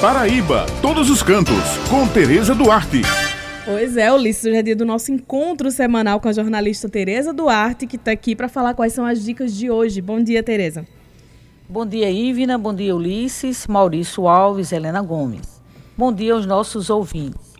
Paraíba, todos os cantos, com Tereza Duarte. Pois é, Ulisses, hoje é dia do nosso encontro semanal com a jornalista Tereza Duarte, que está aqui para falar quais são as dicas de hoje. Bom dia, Tereza. Bom dia, Ivina. Bom dia, Ulisses, Maurício Alves, Helena Gomes. Bom dia aos nossos ouvintes.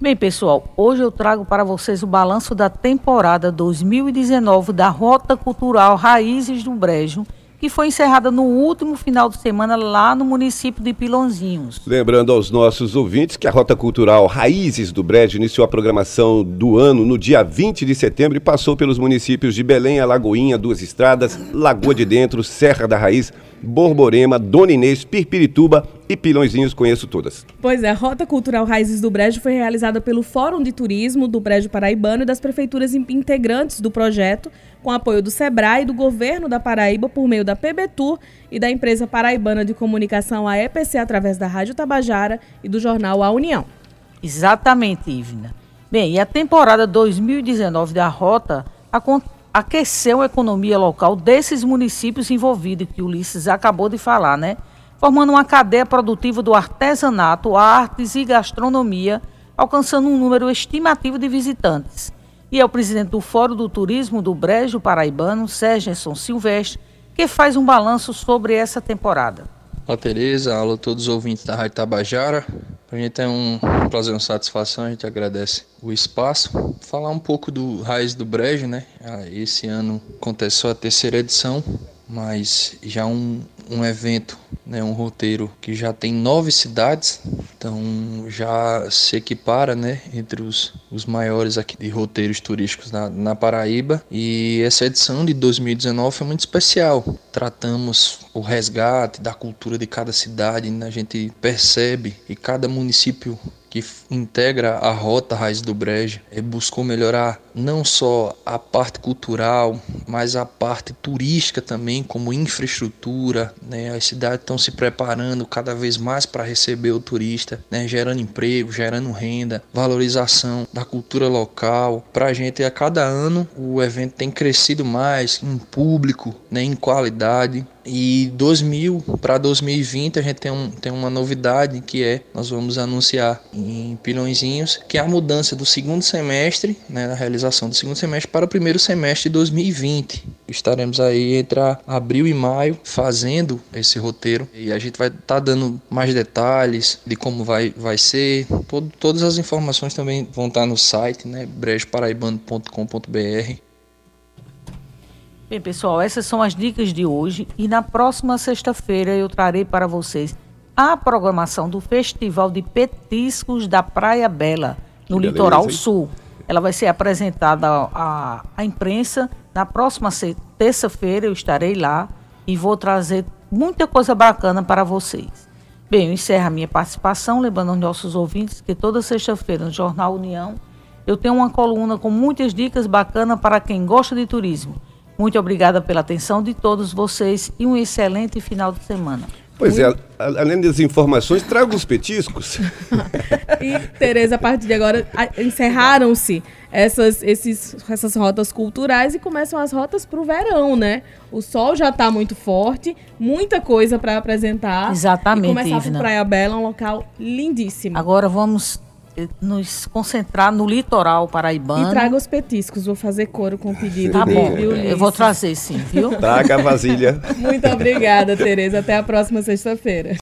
Bem, pessoal, hoje eu trago para vocês o balanço da temporada 2019 da Rota Cultural Raízes do Brejo, que foi encerrada no último final de semana lá no município de Pilãozinhos. Lembrando aos nossos ouvintes que a Rota Cultural Raízes do Brejo iniciou a programação do ano no dia 20 de setembro e passou pelos municípios de Belém, Alagoinha, Duas Estradas, Lagoa de Dentro, Serra da Raiz, Borborema, Dona Inês, Pirpirituba e Pilõezinhos, conheço todas. Pois é, a Rota Cultural Raízes do Brejo foi realizada pelo Fórum de Turismo do Brejo Paraibano e das prefeituras integrantes do projeto, com apoio do SEBRAE e do governo da Paraíba por meio da PBTUR e da empresa paraibana de comunicação a EPC através da Rádio Tabajara e do jornal A União. Exatamente, Ivna. Bem, e a temporada 2019 da Rota aqueceu a economia local desses municípios envolvidos, que o Ulisses acabou de falar, né? Formando uma cadeia produtiva do artesanato, artes e gastronomia, alcançando um número estimativo de visitantes. E é o presidente do Fórum do Turismo do Brejo Paraibano, Sérgio Silvestre, que faz um balanço sobre essa temporada. Olá, Tereza. Alô, todos os ouvintes da Rádio Tabajara. Para a gente é um prazer, uma satisfação, a gente agradece o espaço. Falar um pouco do Raiz do Brejo, né? Ah, esse ano aconteceu a terceira edição, mas já um, um evento, né, um roteiro que já tem nove cidades, então já se equipara né, entre os, os maiores aqui de roteiros turísticos na, na Paraíba. E essa edição de 2019 foi muito especial. Tratamos o resgate da cultura de cada cidade, né? a gente percebe e cada município que integra a rota Raiz do Brejo, buscou melhorar não só a parte cultural, mas a parte turística também, como infraestrutura. Né? As cidades estão se preparando cada vez mais para receber o turista, né? gerando emprego, gerando renda, valorização da cultura local. Para a gente, a cada ano, o evento tem crescido mais em público, né? em qualidade. E 2000 para 2020 a gente tem, um, tem uma novidade que é nós vamos anunciar em Pilõezinhos que é a mudança do segundo semestre, né, a realização do segundo semestre para o primeiro semestre de 2020. Estaremos aí entre abril e maio fazendo esse roteiro e a gente vai estar tá dando mais detalhes de como vai, vai ser. Todo, todas as informações também vão estar no site, né, brejoparaibano.com.br. Bem, pessoal, essas são as dicas de hoje e na próxima sexta-feira eu trarei para vocês a programação do Festival de Petiscos da Praia Bela, no Beleza, Litoral hein? Sul. Ela vai ser apresentada à, à imprensa. Na próxima terça-feira eu estarei lá e vou trazer muita coisa bacana para vocês. Bem, eu encerro a minha participação, lembrando aos nossos ouvintes que toda sexta-feira no Jornal União eu tenho uma coluna com muitas dicas bacanas para quem gosta de turismo. Muito obrigada pela atenção de todos vocês e um excelente final de semana. Pois é, além das informações, traga os petiscos. e, Tereza, a partir de agora, encerraram-se essas, esses, essas rotas culturais e começam as rotas para o verão, né? O sol já está muito forte, muita coisa para apresentar. Exatamente. E começar por Praia Bela, um local lindíssimo. Agora vamos nos concentrar no litoral paraibano. E traga os petiscos, vou fazer coro com o pedido tá bom, eu vou trazer sim, viu? Traga a vasilha. Muito obrigada, Tereza. Até a próxima sexta-feira.